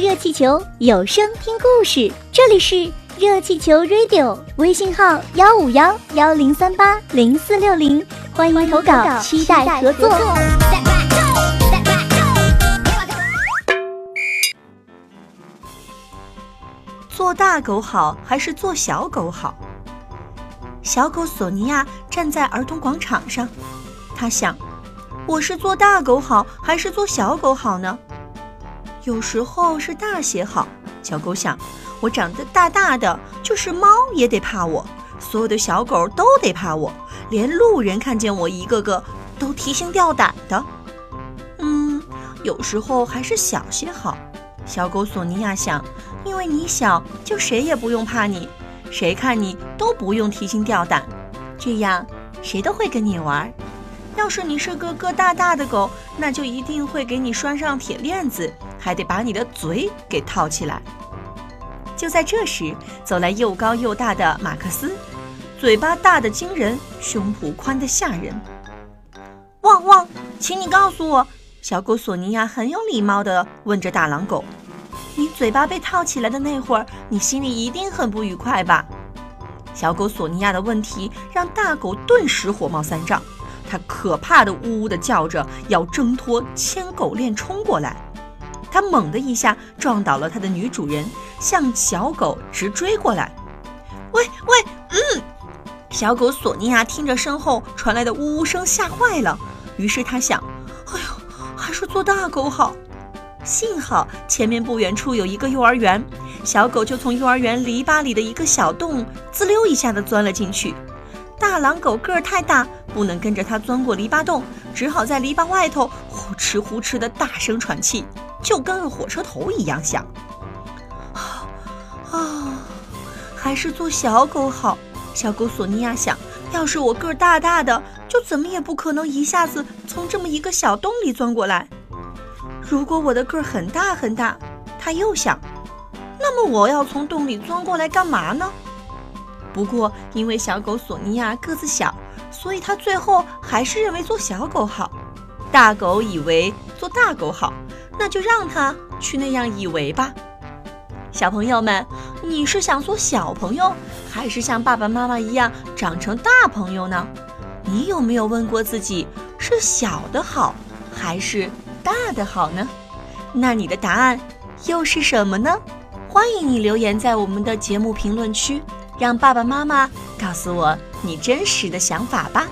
热气球有声听故事，这里是热气球 Radio，微信号幺五幺幺零三八零四六零，欢迎投稿，期待合作。做大狗好还是做小狗好？小狗索尼娅站在儿童广场上，他想：我是做大狗好还是做小狗好呢？有时候是大些好。小狗想：我长得大大的，就是猫也得怕我，所有的小狗都得怕我，连路人看见我一个个都提心吊胆的。嗯，有时候还是小些好。小狗索尼娅想。因为你小，就谁也不用怕你，谁看你都不用提心吊胆，这样谁都会跟你玩。要是你是个个大大的狗，那就一定会给你拴上铁链子，还得把你的嘴给套起来。就在这时，走来又高又大的马克思，嘴巴大的惊人，胸脯宽的吓人。汪汪，请你告诉我，小狗索尼娅很有礼貌地问着大狼狗。你嘴巴被套起来的那会儿，你心里一定很不愉快吧？小狗索尼娅的问题让大狗顿时火冒三丈，它可怕的呜呜的叫着，要挣脱牵狗链冲过来。它猛的一下撞倒了它的女主人，向小狗直追过来。喂喂，嗯！小狗索尼娅听着身后传来的呜呜声吓坏了，于是他想：哎呦，还是做大狗好。幸好前面不远处有一个幼儿园，小狗就从幼儿园篱笆里的一个小洞滋溜一下子钻了进去。大狼狗个儿太大，不能跟着它钻过篱笆洞，只好在篱笆外头呼哧呼哧的大声喘气，就跟火车头一样响。啊啊，还是做小狗好。小狗索尼娅想，要是我个儿大大的，就怎么也不可能一下子从这么一个小洞里钻过来。如果我的个儿很大很大，他又想，那么我要从洞里钻过来干嘛呢？不过因为小狗索尼娅个子小，所以他最后还是认为做小狗好。大狗以为做大狗好，那就让他去那样以为吧。小朋友们，你是想做小朋友，还是像爸爸妈妈一样长成大朋友呢？你有没有问过自己，是小的好，还是？大的好呢，那你的答案又是什么呢？欢迎你留言在我们的节目评论区，让爸爸妈妈告诉我你真实的想法吧。